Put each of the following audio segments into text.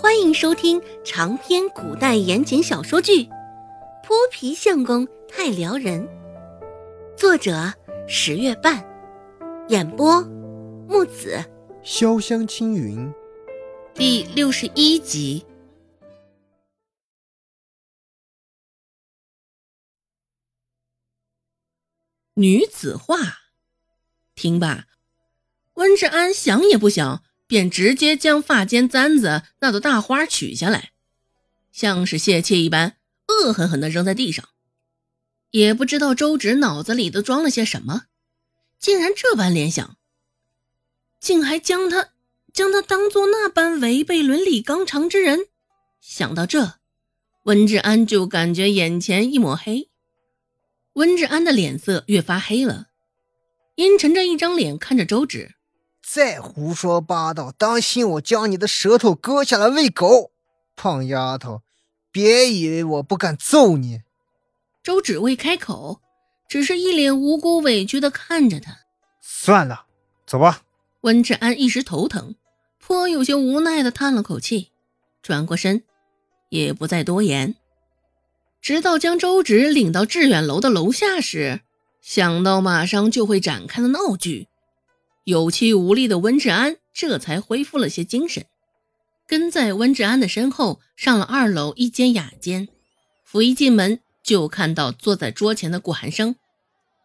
欢迎收听长篇古代言情小说剧《泼皮相公太撩人》，作者十月半，演播木子潇湘青云，第六十一集。女子画，听罢，温志安想也不想。便直接将发间簪子那朵大花取下来，像是泄气一般，恶狠狠地扔在地上。也不知道周芷脑子里都装了些什么，竟然这般联想，竟还将他将他当做那般违背伦理纲常之人。想到这，温志安就感觉眼前一抹黑。温志安的脸色越发黑了，阴沉着一张脸看着周芷。再胡说八道，当心我将你的舌头割下来喂狗！胖丫头，别以为我不敢揍你。周芷未开口，只是一脸无辜委屈的看着他。算了，走吧。温志安一时头疼，颇有些无奈的叹了口气，转过身，也不再多言。直到将周芷领到致远楼的楼下时，想到马上就会展开的闹剧。有气无力的温志安这才恢复了些精神，跟在温志安的身后上了二楼一间雅间。甫一进门，就看到坐在桌前的顾寒生，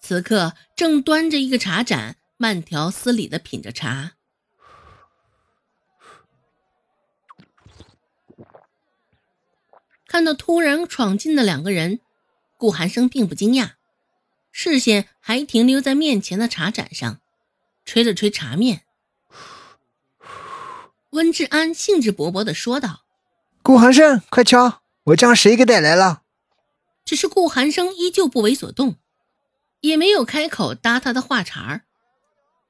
此刻正端着一个茶盏，慢条斯理的品着茶。看到突然闯进的两个人，顾寒生并不惊讶，视线还停留在面前的茶盏上。吹了吹茶面，温志安兴致勃勃的说道：“顾寒生，快敲，我将谁给带来了？”只是顾寒生依旧不为所动，也没有开口搭他的话茬儿。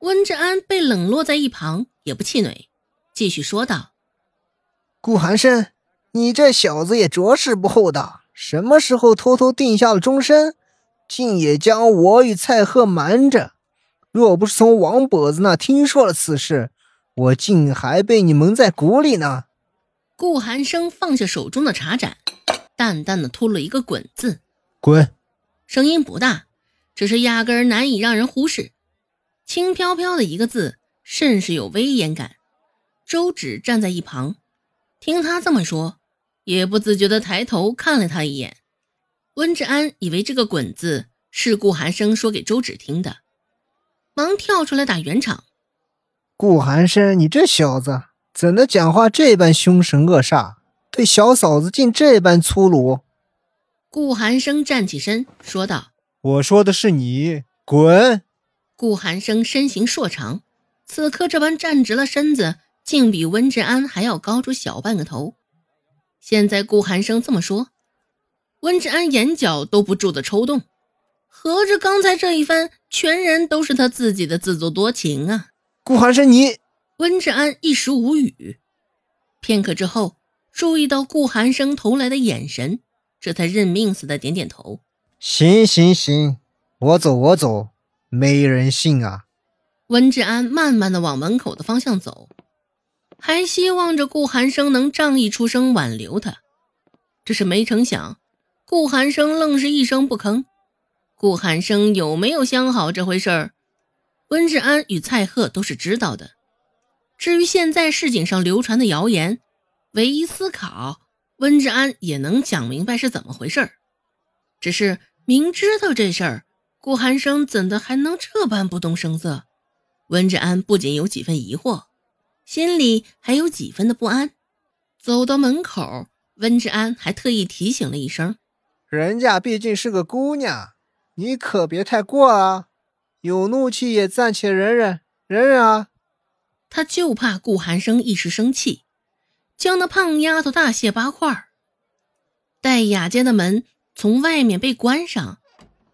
温志安被冷落在一旁，也不气馁，继续说道：“顾寒生，你这小子也着实不厚道，什么时候偷偷定下了终身，竟也将我与蔡贺瞒着。”若不是从王跛子那听说了此事，我竟还被你蒙在鼓里呢。顾寒生放下手中的茶盏，淡淡的吐了一个“滚”字，滚。声音不大，只是压根儿难以让人忽视。轻飘飘的一个字，甚是有威严感。周芷站在一旁，听他这么说，也不自觉的抬头看了他一眼。温志安以为这个“滚”字是顾寒生说给周芷听的。忙跳出来打圆场，顾寒生，你这小子怎的讲话这般凶神恶煞，对小嫂子竟这般粗鲁？顾寒生站起身说道：“我说的是你，滚！”顾寒生身形硕长，此刻这般站直了身子，竟比温志安还要高出小半个头。现在顾寒生这么说，温志安眼角都不住的抽动。合着刚才这一番，全然都是他自己的自作多情啊！顾寒生，你温志安一时无语，片刻之后，注意到顾寒生投来的眼神，这才认命似的点点头。行行行，我走我走，没人信啊！温志安慢慢的往门口的方向走，还希望着顾寒生能仗义出声挽留他，只是没成想，顾寒生愣是一声不吭。顾寒生有没有相好这回事儿，温志安与蔡贺都是知道的。至于现在市井上流传的谣言，唯一思考，温志安也能讲明白是怎么回事儿。只是明知道这事儿，顾寒生怎的还能这般不动声色？温志安不仅有几分疑惑，心里还有几分的不安。走到门口，温志安还特意提醒了一声：“人家毕竟是个姑娘。”你可别太过啊！有怒气也暂且忍忍，忍忍啊！他就怕顾寒生一时生气，将那胖丫头大卸八块。待雅间的门从外面被关上，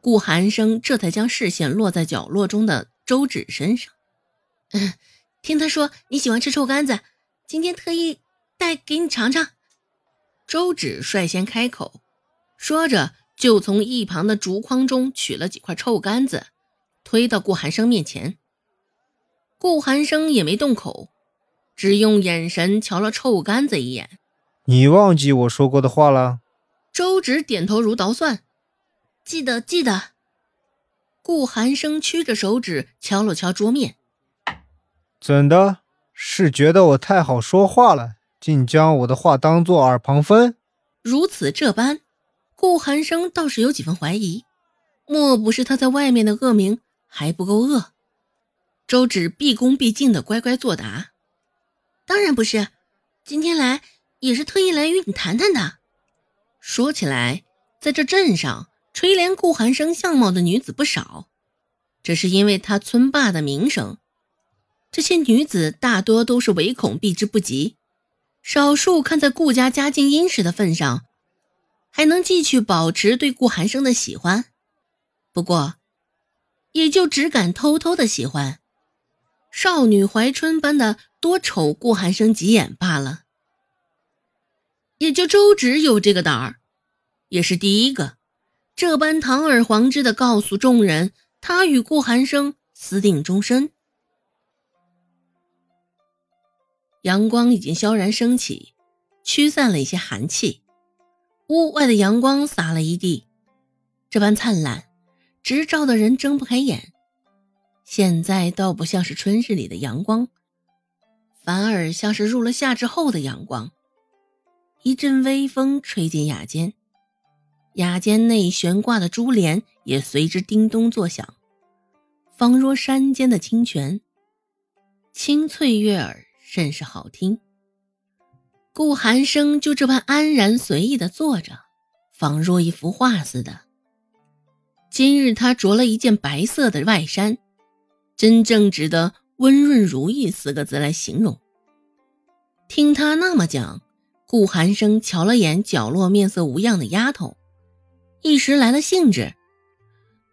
顾寒生这才将视线落在角落中的周芷身上。听他说你喜欢吃臭干子，今天特意带给你尝尝。周芷率先开口，说着。就从一旁的竹筐中取了几块臭干子，推到顾寒生面前。顾寒生也没动口，只用眼神瞧了臭干子一眼。你忘记我说过的话了？周芷点头如捣蒜，记得记得。顾寒生屈着手指敲了敲桌面，怎的？是觉得我太好说话了，竟将我的话当作耳旁风？如此这般，顾寒生倒是有几分怀疑，莫不是他在外面的恶名还不够恶？周芷毕恭毕敬的乖乖作答：“当然不是，今天来也是特意来与你谈谈的。”说起来，在这镇上垂怜顾寒生相貌的女子不少，这是因为他村霸的名声。这些女子大多都是唯恐避之不及，少数看在顾家家境殷实的份上，还能继续保持对顾寒生的喜欢。不过，也就只敢偷偷的喜欢。少女怀春般的多瞅顾寒生几眼罢了，也就周芷有这个胆儿，也是第一个，这般堂而皇之的告诉众人，他与顾寒生私定终身。阳光已经悄然升起，驱散了一些寒气，屋外的阳光洒了一地，这般灿烂，直照的人睁不开眼。现在倒不像是春日里的阳光，反而像是入了夏之后的阳光。一阵微风吹进雅间，雅间内悬挂的珠帘也随之叮咚作响，仿若山间的清泉，清脆悦耳，甚是好听。顾寒生就这般安然随意的坐着，仿若一幅画似的。今日他着了一件白色的外衫。真正值得“温润如玉”四个字来形容。听他那么讲，顾寒生瞧了眼角落面色无恙的丫头，一时来了兴致。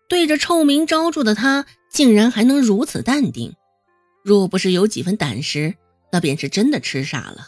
对着臭名昭著的他，竟然还能如此淡定，若不是有几分胆识，那便是真的痴傻了。